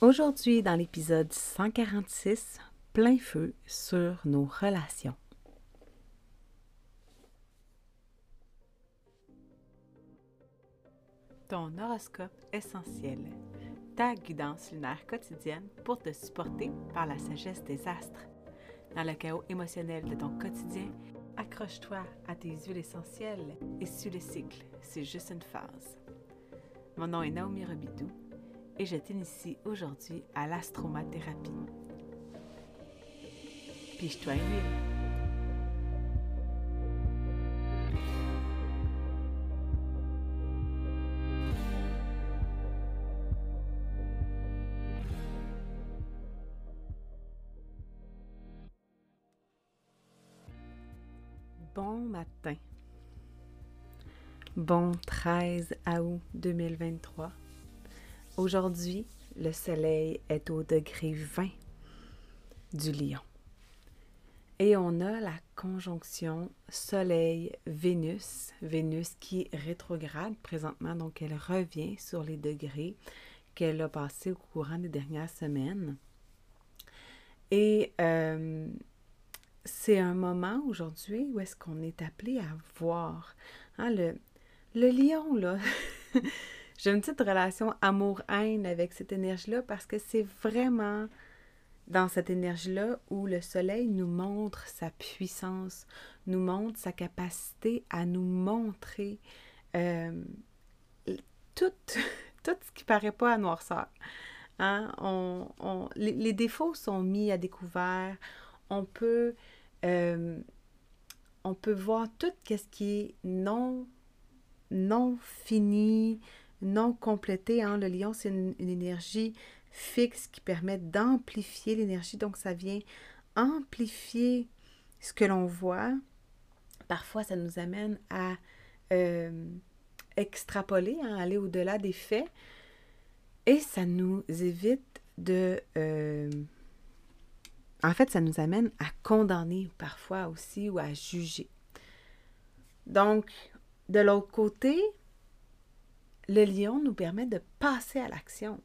Aujourd'hui, dans l'épisode 146, plein feu sur nos relations. Ton horoscope essentiel, ta guidance lunaire quotidienne pour te supporter par la sagesse des astres. Dans le chaos émotionnel de ton quotidien, accroche-toi à tes huiles essentielles et suis le cycle, c'est juste une phase. Mon nom est Naomi Robidoux et je t'initie aujourd'hui à l'astromathérapie. Piche-toi une huile. Bon matin. Bon 13 août 2023. Aujourd'hui, le soleil est au degré 20 du lion. Et on a la conjonction Soleil-Vénus, Vénus qui rétrograde présentement, donc elle revient sur les degrés qu'elle a passés au courant des dernières semaines. Et euh, c'est un moment aujourd'hui où est-ce qu'on est appelé à voir hein, le, le lion, là. J'ai une petite relation amour-haine avec cette énergie-là parce que c'est vraiment dans cette énergie-là où le soleil nous montre sa puissance, nous montre sa capacité à nous montrer euh, tout, ce qui paraît pas à noirceur. Hein? On, les, défauts sont mis à découvert. On peut, euh, on peut voir tout ce qui est non, non fini, non complété. Hein. Le lion, c'est une, énergie fixe qui permet d'amplifier l'énergie. Donc, ça vient amplifier ce que l'on voit. Parfois, ça nous amène à euh, extrapoler, à hein, aller au-delà des faits. Et ça nous évite de... Euh, en fait, ça nous amène à condamner parfois aussi ou à juger. Donc, de l'autre côté, le lion nous permet de passer à l'action,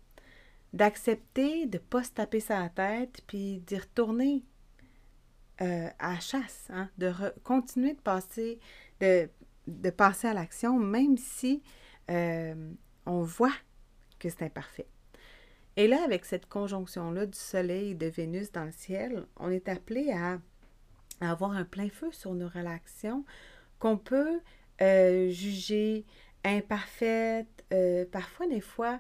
d'accepter de ne pas se taper sa tête, puis d'y retourner euh, à chasse, hein, de continuer de passer, de, passer à l'action, même si euh, on voit que c'est imparfait. Et là, avec cette conjonction-là du Soleil et de Vénus dans le ciel, on est appelé à, avoir un plein feu sur nos relations qu'on peut euh, juger imparfaite, euh, parfois des fois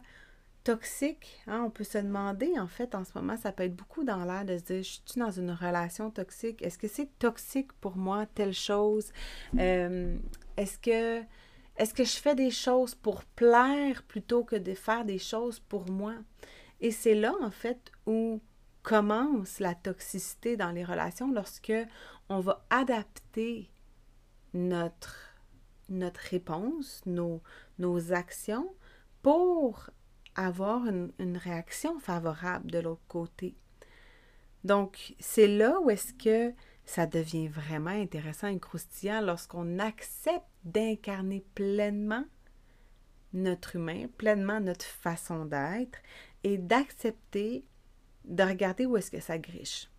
toxique. Hein, on peut se demander, en fait, en ce moment, ça peut être beaucoup dans l'air de se dire, je suis dans une relation toxique? Est-ce que c'est toxique pour moi, telle chose? Euh, est-ce que est-ce que je fais des choses pour plaire plutôt que de faire des choses pour moi? Et c'est là, en fait, où commence la toxicité dans les relations lorsque on va adapter notre notre réponse, nos, actions pour avoir une, une réaction favorable de l'autre côté. Donc, c'est là où est-ce que ça devient vraiment intéressant et croustillant lorsqu'on accepte d'incarner pleinement notre humain, pleinement notre façon d'être et d'accepter de regarder où est-ce que ça griche.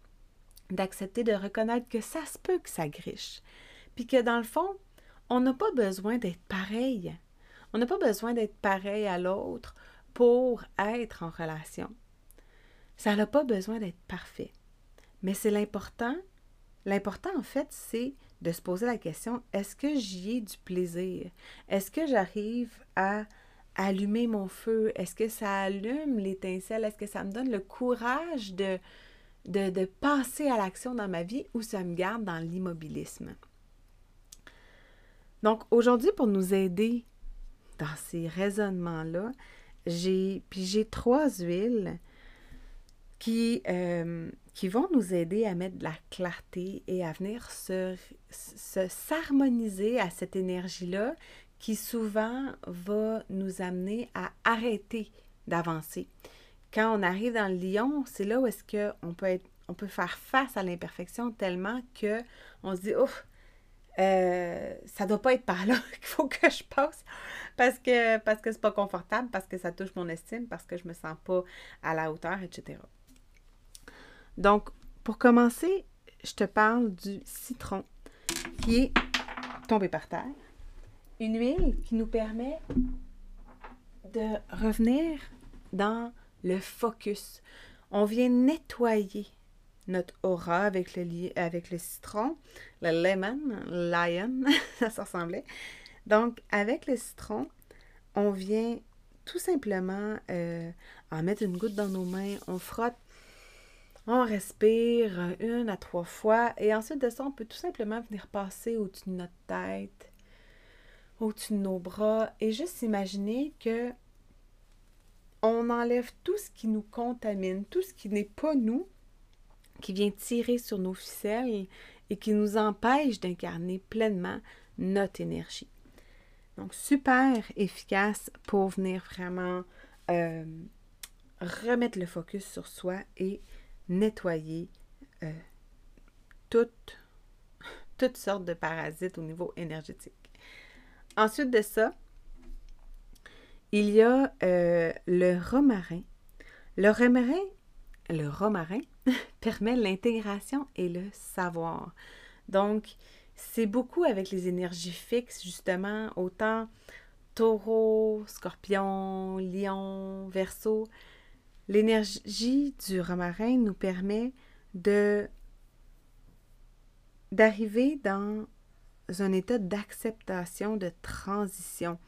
D'accepter de reconnaître que ça se peut que ça griche. Puis que dans le fond, on n'a pas besoin d'être pareil. On n'a pas besoin d'être pareil à l'autre pour être en relation. Ça n'a pas besoin d'être parfait. Mais c'est l'important. L'important, en fait, c'est de se poser la question, est-ce que j'y ai du plaisir? Est-ce que j'arrive à allumer mon feu? Est-ce que ça allume l'étincelle? Est-ce que ça me donne le courage de, de, passer à l'action dans ma vie ou ça me garde dans l'immobilisme? Donc aujourd'hui, pour nous aider dans ces raisonnements-là, j'ai j'ai trois huiles qui, euh, qui vont nous aider à mettre de la clarté et à venir se, s'harmoniser à cette énergie-là qui souvent va nous amener à arrêter d'avancer. Quand on arrive dans le lion, c'est là où est-ce qu'on peut être, on peut faire face à l'imperfection tellement que on se dit, oh, euh, ça doit pas être par là qu'il faut que je passe parce que parce que c'est pas confortable, parce que ça touche mon estime, parce que je me sens pas à la hauteur, etc. Donc, pour commencer, je te parle du citron qui est tombé par terre. Une huile qui nous permet de revenir dans le focus. On vient nettoyer notre aura avec le, avec le citron, le lemon, lion, ça ressemblait. Donc, avec le citron, on vient tout simplement euh, en mettre une goutte dans nos mains, on frotte, on respire une à trois fois et ensuite de ça, on peut tout simplement venir passer au-dessus de notre tête, au-dessus de nos bras et juste imaginer que on enlève tout ce qui nous contamine, tout ce qui n'est pas nous, qui vient tirer sur nos ficelles et qui nous empêche d'incarner pleinement notre énergie. Donc, super efficace pour venir vraiment euh, remettre le focus sur soi et nettoyer euh, toutes, toutes sortes de parasites au niveau énergétique. Ensuite de ça, il y a euh, le romarin. Le romarin, le romarin permet l'intégration et le savoir. Donc, c'est beaucoup avec les énergies fixes, justement, autant taureau, scorpion, lion, verso. L'énergie du romarin nous permet de d'arriver dans un état d'acceptation, de transition.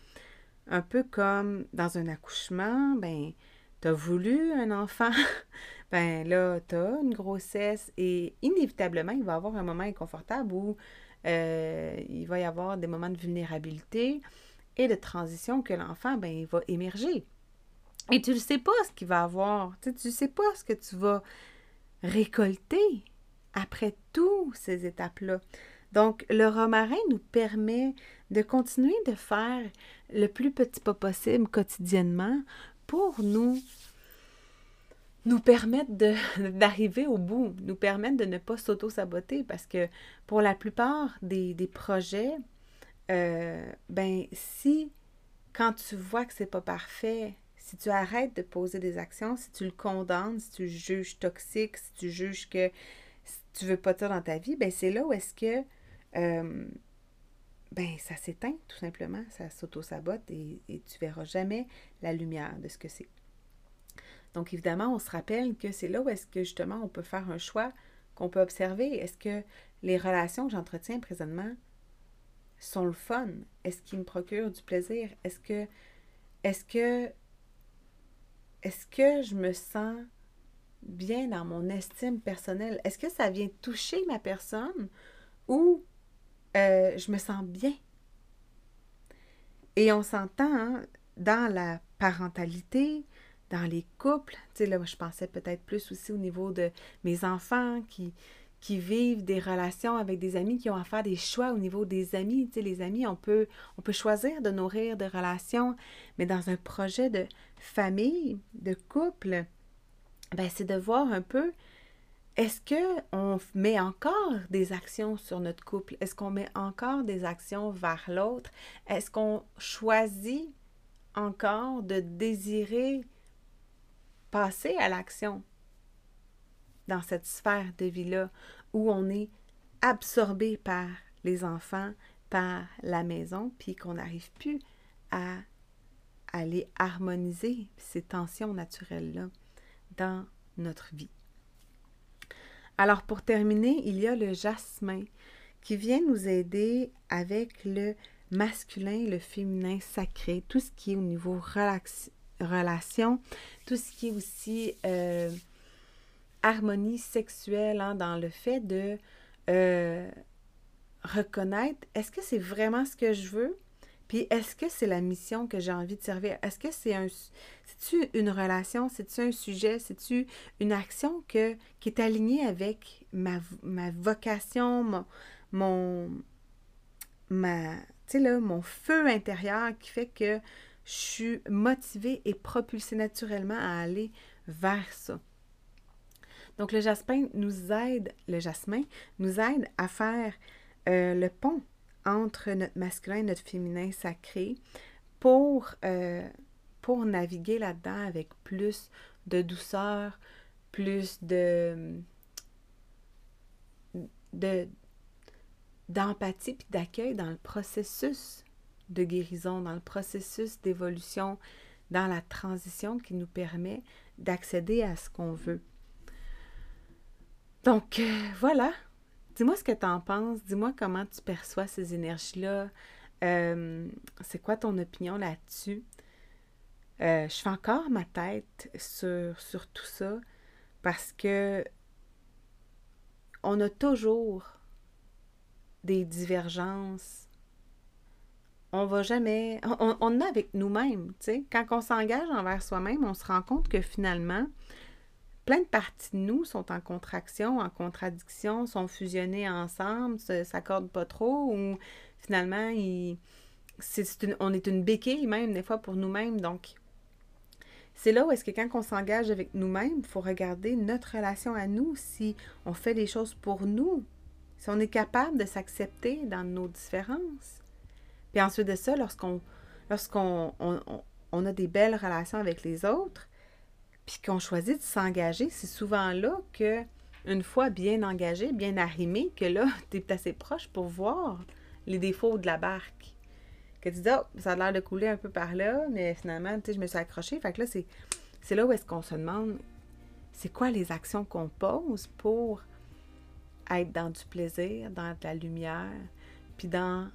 Un peu comme dans un accouchement, ben, tu voulu un enfant, ben là, tu as une grossesse et inévitablement, il va y avoir un moment inconfortable où euh, il va y avoir des moments de vulnérabilité et de transition que l'enfant, ben, il va émerger. Et tu ne sais pas ce qu'il va avoir. Tu ne sais pas ce que tu vas récolter après toutes ces étapes-là. Donc, le romarin nous permet de continuer de faire le plus petit pas possible quotidiennement pour nous nous permettre d'arriver au bout, nous permettre de ne pas s'auto-saboter parce que pour la plupart des, projets, euh, ben si quand tu vois que c'est pas parfait, si tu arrêtes de poser des actions, si tu le condamnes, si tu juges toxique, si tu juges que tu veux pas ça dans ta vie, ben c'est là où est-ce que euh, ben ça s'éteint tout simplement, ça s'auto-sabote et, et tu verras jamais la lumière de ce que c'est. Donc évidemment, on se rappelle que c'est là où est-ce que justement on peut faire un choix qu'on peut observer. Est-ce que les relations que j'entretiens présentement sont le fun? Est-ce qu'ils me procurent du plaisir? Est-ce que est-ce que est-ce que je me sens bien dans mon estime personnelle? Est-ce que ça vient toucher ma personne ou euh, je me sens bien? Et on s'entend hein, dans la parentalité, dans les couples. Tu sais, là, je pensais peut-être plus aussi au niveau de mes enfants qui, qui vivent des relations avec des amis, qui ont à faire des choix au niveau des amis. Tu sais, les amis, on peut, on peut choisir de nourrir des relations, mais dans un projet de famille, de couple, ben, c'est de voir un peu est-ce qu'on met encore des actions sur notre couple? Est-ce qu'on met encore des actions vers l'autre? Est-ce qu'on choisit encore de désirer passer à l'action dans cette sphère de vie-là où on est absorbé par les enfants, par la maison, puis qu'on n'arrive plus à aller harmoniser ces tensions naturelles-là dans notre vie. Alors pour terminer, il y a le jasmin qui vient nous aider avec le masculin, le féminin sacré, tout ce qui est au niveau relax relation, tout ce qui est aussi euh, harmonie sexuelle hein, dans le fait de euh, reconnaître est-ce que c'est vraiment ce que je veux? Puis est-ce que c'est la mission que j'ai envie de servir? Est-ce que c'est un c'est-tu une relation? C'est-tu un sujet? C'est-tu une action que, qui est alignée avec ma, ma vocation, mon, mon ma, là, mon feu intérieur qui fait que je suis motivée et propulsée naturellement à aller vers ça. Donc le jasmin nous aide, le jasmin nous aide à faire euh, le pont entre notre masculin et notre féminin sacré pour, euh, naviguer là-dedans avec plus de douceur, plus de, de d'empathie puis d'accueil dans le processus de guérison, dans le processus d'évolution, dans la transition qui nous permet d'accéder à ce qu'on veut. Donc, euh, voilà. Dis-moi ce que tu en penses. Dis-moi comment tu perçois ces énergies-là. Euh, c'est quoi ton opinion là-dessus? Euh, je fais encore ma tête sur, sur tout ça parce que on a toujours des divergences. On va jamais. On, on a avec nous-mêmes, tu sais. Quand on s'engage envers soi-même, on se rend compte que finalement, plein de parties de nous sont en contraction, en contradiction, sont fusionnées ensemble, ne s'accordent pas trop, ou finalement, on est une béquille même, des fois, pour nous-mêmes. Donc, c'est là où est-ce que quand on s'engage avec nous-mêmes, il faut regarder notre relation à nous, si on fait les choses pour nous, si on est capable de s'accepter dans nos différences. Puis ensuite de ça, lorsqu'on on a des belles relations avec les autres, puis qu'on choisit de s'engager, c'est souvent là que, une fois bien engagé, bien arrimé, que là, tu es assez proche pour voir les défauts de la barque. Que tu dis, oh, ça a l'air de couler un peu par là, mais finalement, tu sais, je me suis accrochée. Fait que là, c'est là où est-ce qu'on se demande, c'est quoi les actions qu'on pose pour être dans du plaisir, dans de la lumière, puis dans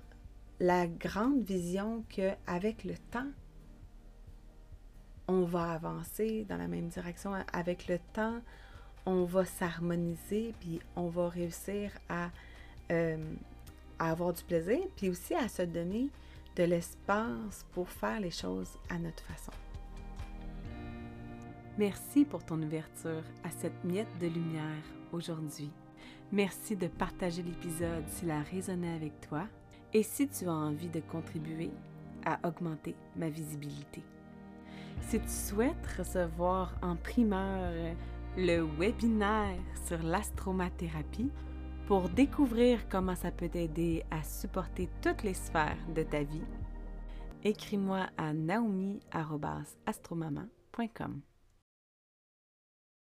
la grande vision qu'avec le temps, on va avancer dans la même direction avec le temps, on va s'harmoniser, puis on va réussir à, euh, à, avoir du plaisir, puis aussi à se donner de l'espace pour faire les choses à notre façon. Merci pour ton ouverture à cette miette de lumière aujourd'hui. Merci de partager l'épisode s'il a résonné avec toi et si tu as envie de contribuer à augmenter ma visibilité. Si tu souhaites recevoir en primeur le webinaire sur l'astromathérapie pour découvrir comment ça peut t'aider à supporter toutes les sphères de ta vie, écris-moi à naomi.astromama.com.